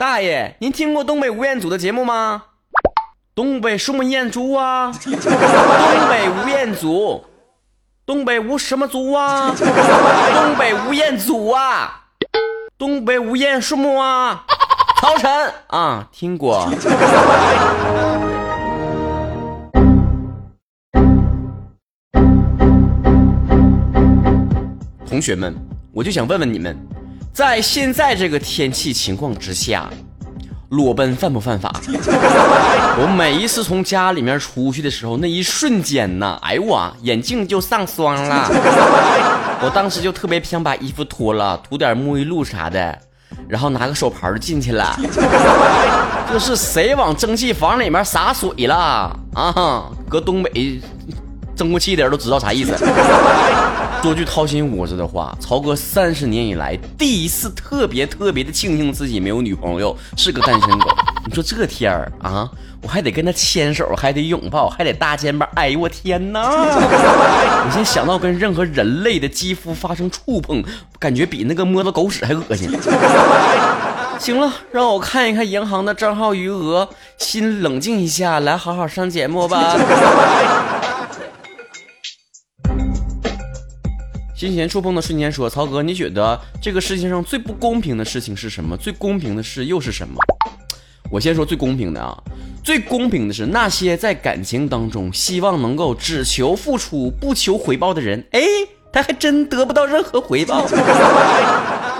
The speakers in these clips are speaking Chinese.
大爷，您听过东北吴彦祖的节目吗？东北什么彦祖啊？东北吴彦祖，东北吴什么祖啊？东北吴彦祖啊？东北吴彦什么啊？曹晨啊，听过。同学们，我就想问问你们，在现在这个天气情况之下，裸奔犯不犯法？我每一次从家里面出去的时候，那一瞬间呐，哎呦我眼镜就上霜了，我当时就特别想把衣服脱了，涂点沐浴露啥的。然后拿个手牌就进去了，这是谁往蒸汽房里面洒水了啊？搁东北蒸过气的人都知道啥意思。说句掏心窝子的话，曹哥三十年以来第一次特别特别的庆幸自己没有女朋友，是个单身狗。你说这天儿啊，我还得跟他牵手，还得拥抱，还得搭肩膀。哎呦我天哪！我现在想到跟任何人类的肌肤发生触碰，感觉比那个摸到狗屎还恶心。行了，让我看一看银行的账号余额，心冷静一下，来好好上节目吧。金钱触碰的瞬间说：“曹哥，你觉得这个世界上最不公平的事情是什么？最公平的事又是什么？”我先说最公平的啊，最公平的是那些在感情当中希望能够只求付出不求回报的人，哎，他还真得不到任何回报。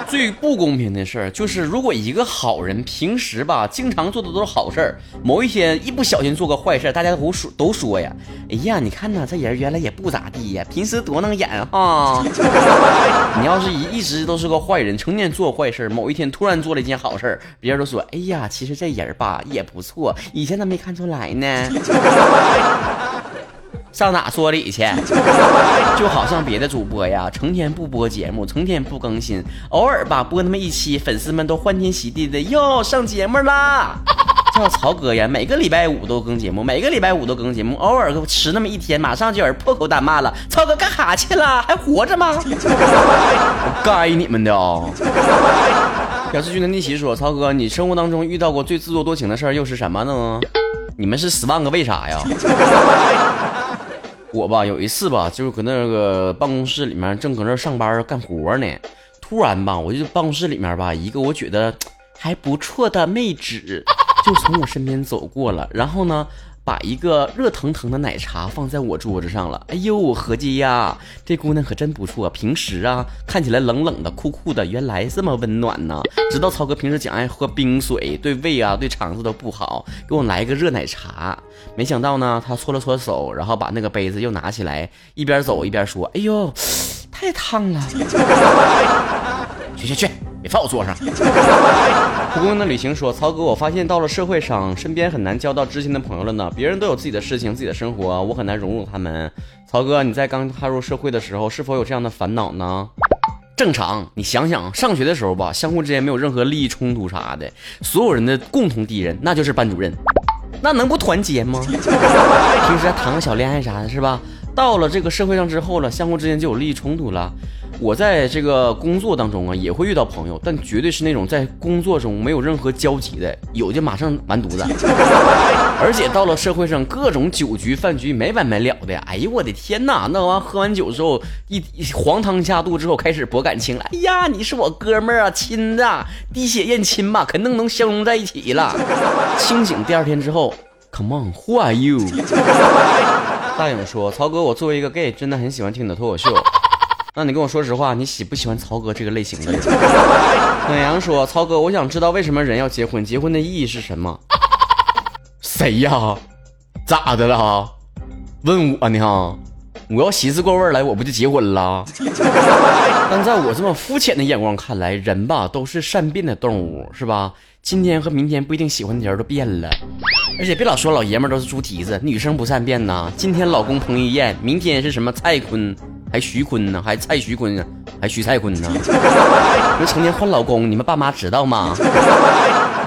最不公平的事儿就是，如果一个好人平时吧，经常做的都是好事儿，某一天一不小心做个坏事，大家都说都说呀，哎呀，你看呐，这人原来也不咋地呀，平时多能演哈。你要是一一直都是个坏人，成天做坏事，某一天突然做了一件好事，别人都说，哎呀，其实这人吧也不错，以前咋没看出来呢？上哪说理去？就好像别的主播呀，成天不播节目，成天不更新，偶尔吧播那么一期，粉丝们都欢天喜地的哟上节目啦。像曹哥呀，每个礼拜五都更节目，每个礼拜五都更节目，偶尔迟那么一天，马上就有人破口大骂了：曹哥干哈去了？还活着吗？该你们的啊！表示君的逆袭说：曹哥，你生活当中遇到过最自作多情的事儿又是什么呢？你们是十万个为啥呀？我吧，有一次吧，就是搁那个办公室里面正搁那上班干活呢，突然吧，我就办公室里面吧，一个我觉得 还不错的妹纸 就从我身边走过了，然后呢。把一个热腾腾的奶茶放在我桌子上了。哎呦，合计呀，这姑娘可真不错。平时啊，看起来冷冷的、酷酷的，原来这么温暖呢。知道曹哥平时讲爱喝冰水，对胃啊、对肠子都不好，给我来一个热奶茶。没想到呢，他搓了搓手，然后把那个杯子又拿起来，一边走一边说：“哎呦，太烫了。”去 去去。别放我桌上。蒲公英的旅行说：“曹哥，我发现到了社会上，身边很难交到知心的朋友了呢。别人都有自己的事情、自己的生活，我很难融入他们。曹哥，你在刚踏入社会的时候，是否有这样的烦恼呢？正常。你想想，上学的时候吧，相互之间没有任何利益冲突啥的，所有人的共同敌人那就是班主任，那能不团结吗？平时还谈个小恋爱啥的，是吧？到了这个社会上之后了，相互之间就有利益冲突了。”我在这个工作当中啊，也会遇到朋友，但绝对是那种在工作中没有任何交集的，有就马上完犊子。而且到了社会上，各种酒局饭局没完没了的。哎呦我的天哪！那完喝完酒之后，一黄汤下肚之后开始博感情了。哎呀，你是我哥们儿啊，亲的，滴血验亲吧，肯定能相融在一起了。清醒第二天之后，Come on，Who are you？大勇说：“曹哥，我作为一个 gay，真的很喜欢听你的脱口秀。”那你跟我说实话，你喜不喜欢曹哥这个类型的人？暖阳说：“曹哥，我想知道为什么人要结婚？结婚的意义是什么？” 谁呀？咋的了？问我呢？我要寻思过味儿来，我不就结婚了？但在我这么肤浅的眼光看来，人吧都是善变的动物，是吧？今天和明天不一定喜欢的人都变了。而且别老说老爷们都是猪蹄子，女生不善变呐。今天老公彭于晏，明天是什么蔡坤？还徐坤呢，还蔡徐坤，还徐蔡坤呢。你成天换老公，你们爸妈知道吗？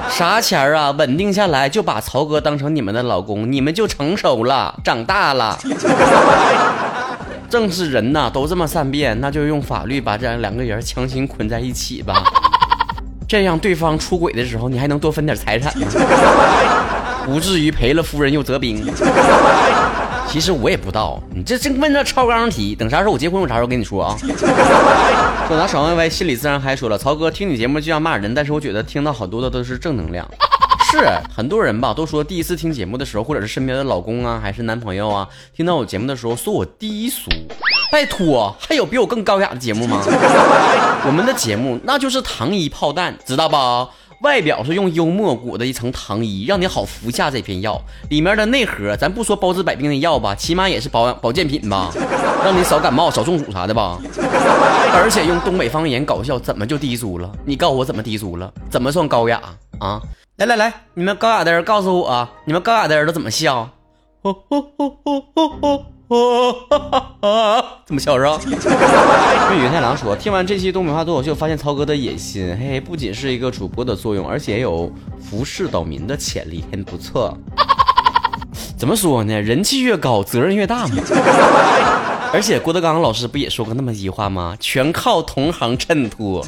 啥钱儿啊？稳定下来就把曹哥当成你们的老公，你们就成熟了，长大了。正是人呐，都这么善变，那就用法律把这两个人强行捆在一起吧。这样对方出轨的时候，你还能多分点财产呢，不至于赔了夫人又折兵。其实我也不知道，你这正问这超纲题，等啥时候我结婚，我啥时候跟你说啊？说拿爽歪歪，心里自然还说了，曹哥听你节目就像骂人，但是我觉得听到好多的都是正能量。是很多人吧，都说第一次听节目的时候，或者是身边的老公啊，还是男朋友啊，听到我节目的时候，说我低俗。拜托，还有比我更高雅的节目吗？我们的节目那就是糖衣炮弹，知道吧？外表是用幽默裹的一层糖衣，让你好服下这片药。里面的内核，咱不说包治百病的药吧，起码也是保养保健品吧，让你少感冒、少中暑啥的吧。而且用东北方言搞笑，怎么就低俗了？你告诉我怎么低俗了？怎么算高雅啊？来来来，你们高雅的人告诉我，你们高雅的人都怎么笑？哦 这么嚣张？对云太郎说，听完这期东北话脱口秀，发现曹哥的野心，嘿嘿，不仅是一个主播的作用，而且也有服侍岛民的潜力，很不错。怎么说呢？人气越高，责任越大嘛。而且郭德纲老师不也说过那么一句话吗？全靠同行衬托。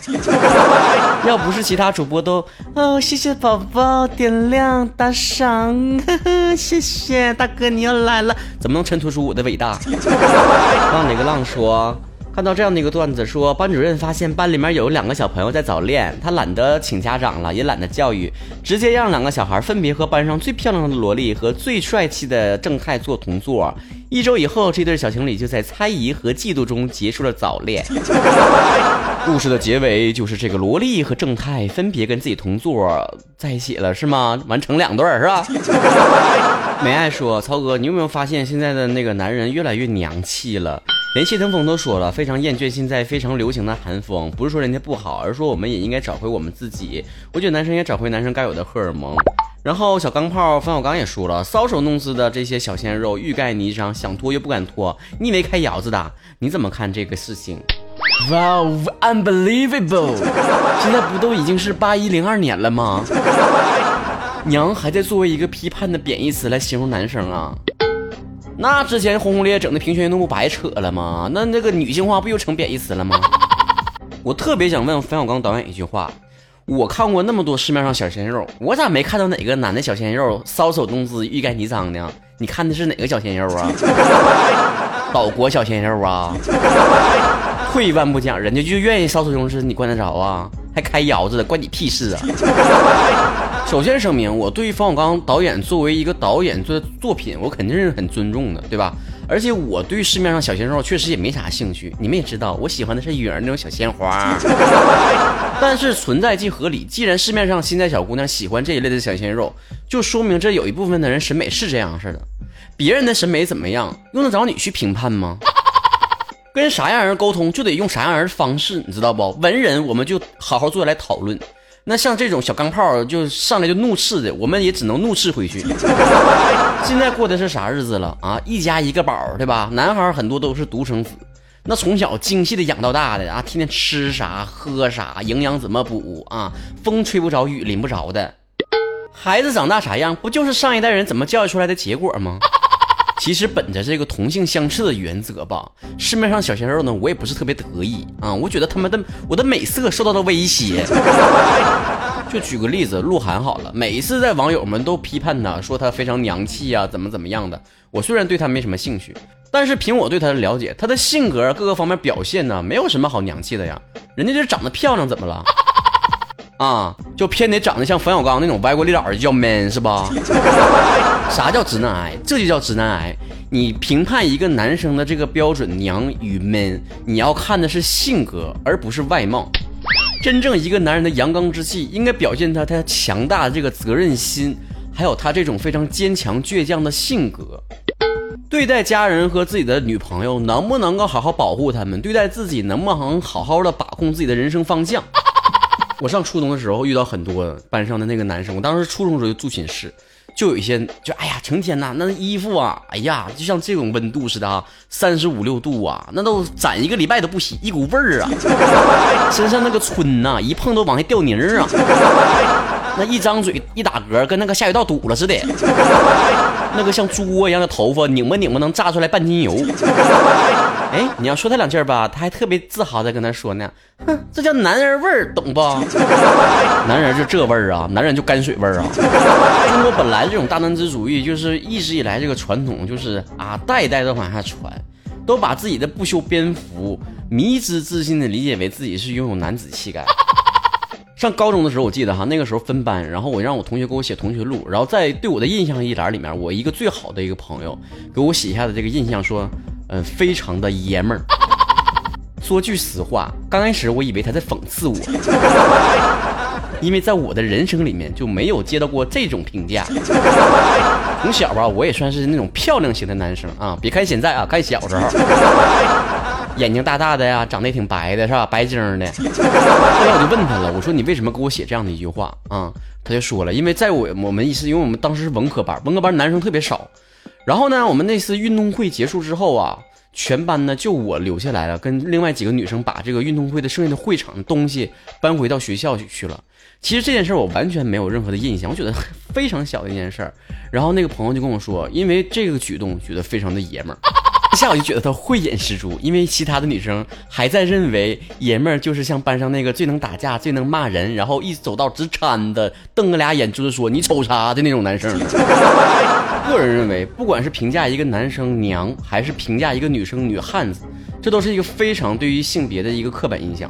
要不是其他主播都哦，谢谢宝宝点亮打赏，呵呵，谢谢大哥你又来了，怎么能衬托出我的伟大？浪哪个浪说。看到这样的一个段子，说班主任发现班里面有两个小朋友在早恋，他懒得请家长了，也懒得教育，直接让两个小孩分别和班上最漂亮的萝莉和最帅气的正太做同座。一周以后，这对小情侣就在猜疑和嫉妒中结束了早恋。故事的结尾就是这个萝莉和正太分别跟自己同座在一起了，是吗？完成两对是吧？没爱说：“曹哥，你有没有发现现在的那个男人越来越娘气了？”连谢霆锋都说了，非常厌倦现在非常流行的韩风。不是说人家不好，而是说我们也应该找回我们自己。我觉得男生应该找回男生该有的荷尔蒙。然后小钢炮冯小刚也说了，搔首弄姿的这些小鲜肉欲盖弥彰，想脱又不敢脱。你以为开窑子的？你怎么看这个事情？Wow, unbelievable！现在不都已经是八一零二年了吗？娘还在作为一个批判的贬义词来形容男生啊？那之前轰轰烈烈整的平权运动不白扯了吗？那那个女性化不又成贬义词了吗？我特别想问冯小刚导演一句话：我看过那么多市面上小鲜肉，我咋没看到哪个男的小鲜肉搔首弄姿、欲盖弥彰呢？你看的是哪个小鲜肉啊？岛国小鲜肉啊？退一万步讲，人家就愿意搔首弄姿，你管得着啊？还开窑子的，关你屁事啊！首先声明，我对于冯小刚导演作为一个导演做作品，我肯定是很尊重的，对吧？而且我对市面上小鲜肉确实也没啥兴趣。你们也知道，我喜欢的是雨儿那种小鲜花。但是存在即合理，既然市面上现在小姑娘喜欢这一类的小鲜肉，就说明这有一部分的人审美是这样式的。别人的审美怎么样，用得着你去评判吗？跟啥样人沟通，就得用啥样人的方式，你知道不？文人我们就好好坐下来讨论。那像这种小钢炮，就上来就怒斥的，我们也只能怒斥回去。现在过的是啥日子了啊？一家一个宝，对吧？男孩很多都是独生子，那从小精细的养到大的啊，天天吃啥喝啥，营养怎么补啊？风吹不着，雨淋不着的，孩子长大啥样，不就是上一代人怎么教育出来的结果吗？其实本着这个同性相斥的原则吧，市面上小鲜肉呢，我也不是特别得意啊。我觉得他们的我的美色受到了威胁。就举个例子，鹿晗好了，每一次在网友们都批判他，说他非常娘气呀，怎么怎么样的。我虽然对他没什么兴趣，但是凭我对他的了解，他的性格各个方面表现呢，没有什么好娘气的呀。人家就是长得漂亮，怎么了？啊，就偏得长得像冯小刚那种歪瓜裂枣的叫 man 是吧？啥叫直男癌？这就叫直男癌。你评判一个男生的这个标准娘与 man，你要看的是性格，而不是外貌。真正一个男人的阳刚之气，应该表现他他强大的这个责任心，还有他这种非常坚强倔强的性格。对待家人和自己的女朋友，能不能够好好保护他们？对待自己，能不能好好的把控自己的人生方向？我上初中的时候遇到很多班上的那个男生，我当时初中时候就住寝室，就有一些就哎呀，成天呐那衣服啊，哎呀，就像这种温度似的啊，三十五六度啊，那都攒一个礼拜都不洗，一股味儿啊，身上那个皴呐，一碰都往下掉泥儿啊。那一张嘴一打嗝，跟那个下水道堵了似的。那个像猪窝一样的头发，拧吧拧吧能炸出来半斤油。哎，你要说他两句吧，他还特别自豪的跟他说呢，哼，这叫男人味儿，懂不？男人就这味儿啊，男人就泔水味儿啊。中国本来这种大男子主义，就是一直以来这个传统，就是啊，代代的往下传，都把自己的不修边幅、迷之自信的理解为自己是拥有男子气概。上高中的时候，我记得哈，那个时候分班，然后我让我同学给我写同学录，然后在对我的印象一栏里面，我一个最好的一个朋友给我写下的这个印象说，嗯，非常的爷们儿。说句实话，刚开始我以为他在讽刺我，因为在我的人生里面就没有接到过这种评价。从小吧，我也算是那种漂亮型的男生啊，别看现在啊，看小时候。眼睛大大的呀，长得也挺白的，是吧？白净的。后来我就问他了，我说你为什么给我写这样的一句话啊？他就说了，因为在我我们一次，因为我们当时是文科班，文科班男生特别少。然后呢，我们那次运动会结束之后啊，全班呢就我留下来了，跟另外几个女生把这个运动会的剩下的会场的东西搬回到学校去去了。其实这件事我完全没有任何的印象，我觉得非常小的一件事儿。然后那个朋友就跟我说，因为这个举动觉得非常的爷们儿。一下我就觉得他慧眼识珠，因为其他的女生还在认为爷们儿就是像班上那个最能打架、最能骂人，然后一走道直搀的，瞪个俩眼珠子说你瞅啥的那种男生。个人认为，不管是评价一个男生娘，还是评价一个女生女汉子，这都是一个非常对于性别的一个刻板印象。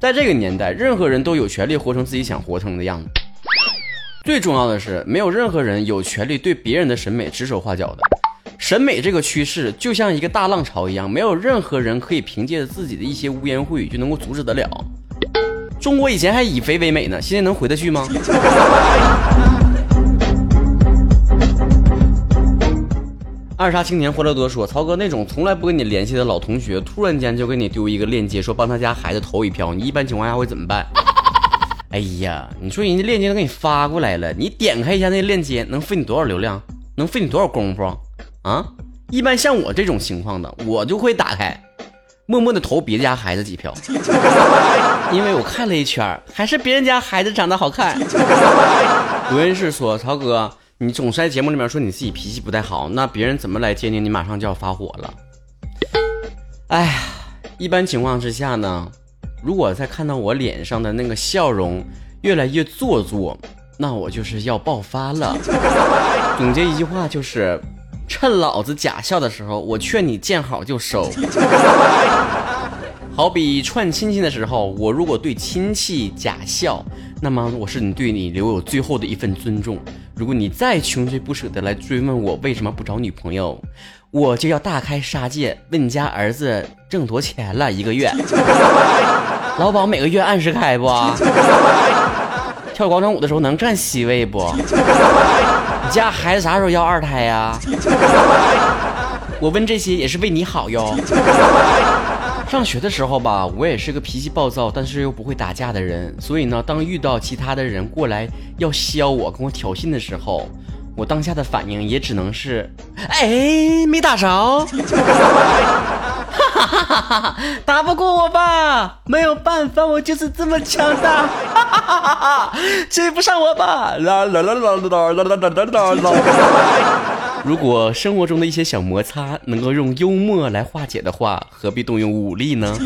在这个年代，任何人都有权利活成自己想活成的样子。最重要的是，没有任何人有权利对别人的审美指手画脚的。审美这个趋势就像一个大浪潮一样，没有任何人可以凭借着自己的一些污言秽语就能够阻止得了。中国以前还以肥为美呢，现在能回得去吗？二杀青年欢乐多说：“曹哥那种从来不跟你联系的老同学，突然间就给你丢一个链接，说帮他家孩子投一票，你一般情况下会怎么办？” 哎呀，你说人家链接都给你发过来了，你点开一下那链接，能费你多少流量？能费你多少功夫？啊，一般像我这种情况的，我就会打开，默默的投别家孩子几票，因为我看了一圈，还是别人家孩子长得好看。有人是说，曹哥，你总是在节目里面说你自己脾气不太好，那别人怎么来接你你马上就要发火了？哎呀，一般情况之下呢，如果在看到我脸上的那个笑容越来越做作，那我就是要爆发了。总结一句话就是。趁老子假笑的时候，我劝你见好就收。好比串亲戚的时候，我如果对亲戚假笑，那么我是你对你留有最后的一份尊重。如果你再穷追不舍的来追问我为什么不找女朋友，我就要大开杀戒，问你家儿子挣多钱了一个月？老鸨每个月按时开不？跳广场舞的时候能站 C 位不？你家孩子啥时候要二胎呀？我问这些也是为你好哟。上学的时候吧，我也是个脾气暴躁，但是又不会打架的人。所以呢，当遇到其他的人过来要削我、跟我挑衅的时候，我当下的反应也只能是，哎，没打着。哈哈哈！打不过我吧？没有办法，我就是这么强大。哈哈哈哈！追不上我吧？啦啦啦啦啦啦啦啦啦啦！如果生活中的一些小摩擦能够用幽默来化解的话，何必动用武力呢？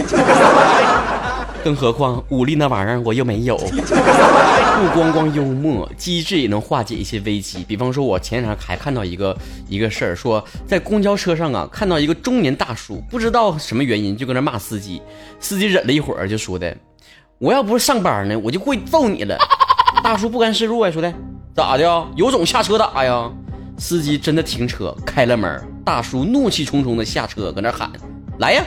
更何况武力那玩意儿我又没有，不光光幽默，机智也能化解一些危机。比方说，我前两天还看到一个一个事儿，说在公交车上啊，看到一个中年大叔，不知道什么原因就搁那骂司机，司机忍了一会儿就说的：“我要不是上班呢，我就会揍你了。”大叔不甘示弱呀，说的：“咋的？有种下车打呀！”司机真的停车开了门，大叔怒气冲冲的下车，搁那喊：“来呀！”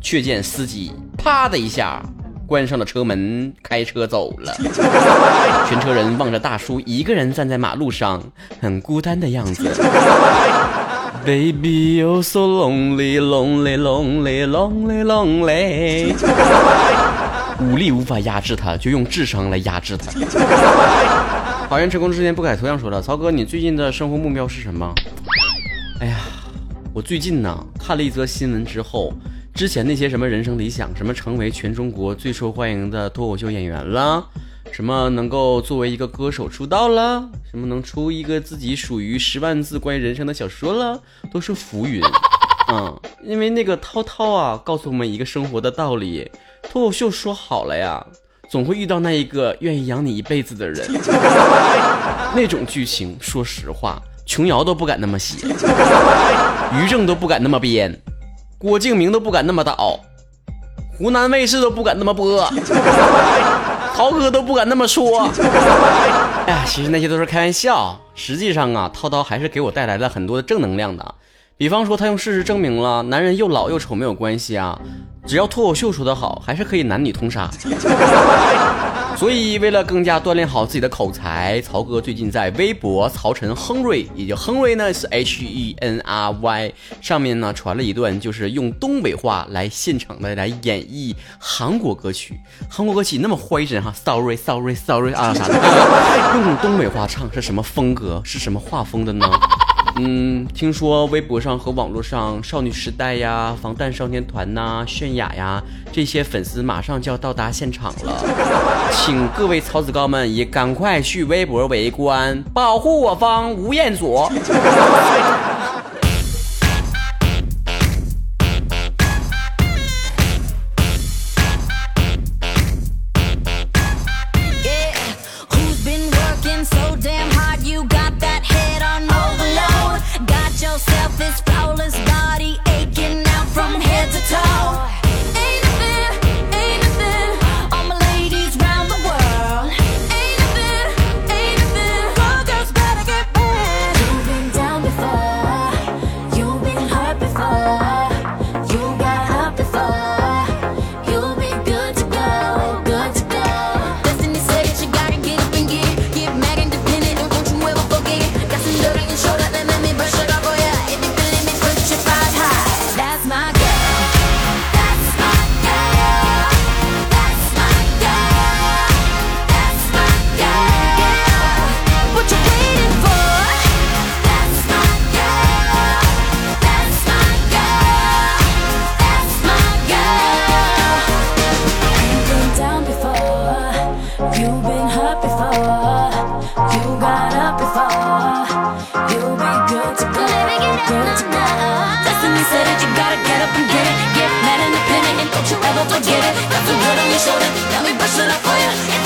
却见司机。啪的一下，关上了车门，开车走了。全车人望着大叔一个人站在马路上，很孤单的样子。Baby, you're so lonely, lonely, lonely, lonely, lonely。武力无法压制他，就用智商来压制他。好人成功之前不改头像说了，曹哥，你最近的生活目标是什么？哎呀，我最近呢看了一则新闻之后。之前那些什么人生理想，什么成为全中国最受欢迎的脱口秀演员了，什么能够作为一个歌手出道了，什么能出一个自己属于十万字关于人生的小说了，都是浮云。嗯，因为那个涛涛啊，告诉我们一个生活的道理：脱口秀说好了呀，总会遇到那一个愿意养你一辈子的人。那种剧情，说实话，琼瑶都不敢那么写，于正都不敢那么编，郭敬明都不敢那么导，湖南卫视都不敢那么播，涛哥都不敢那么说。哎呀，其实那些都是开玩笑，实际上啊，涛涛还是给我带来了很多的正能量的。比方说，他用事实证明了男人又老又丑没有关系啊，只要脱口秀说得好，还是可以男女通杀。所以，为了更加锻炼好自己的口才，曹哥最近在微博曹晨亨瑞，也就亨瑞呢是 H E N R Y 上面呢传了一段，就是用东北话来现场的来演绎韩国歌曲。韩国歌曲那么坏人哈，Sorry Sorry Sorry 啊啥的，用东北话唱是什么风格？是什么画风的呢？嗯，听说微博上和网络上少女时代呀、防弹少年团呐、泫雅呀这些粉丝马上就要到达现场了，请各位曹子高们也赶快去微博围观，保护我方吴彦祖。world tonight. Destiny said that you gotta get up and get it. Get mad and independent and don't you ever forget it. Got some good on your shoulder, now me brush it off for you.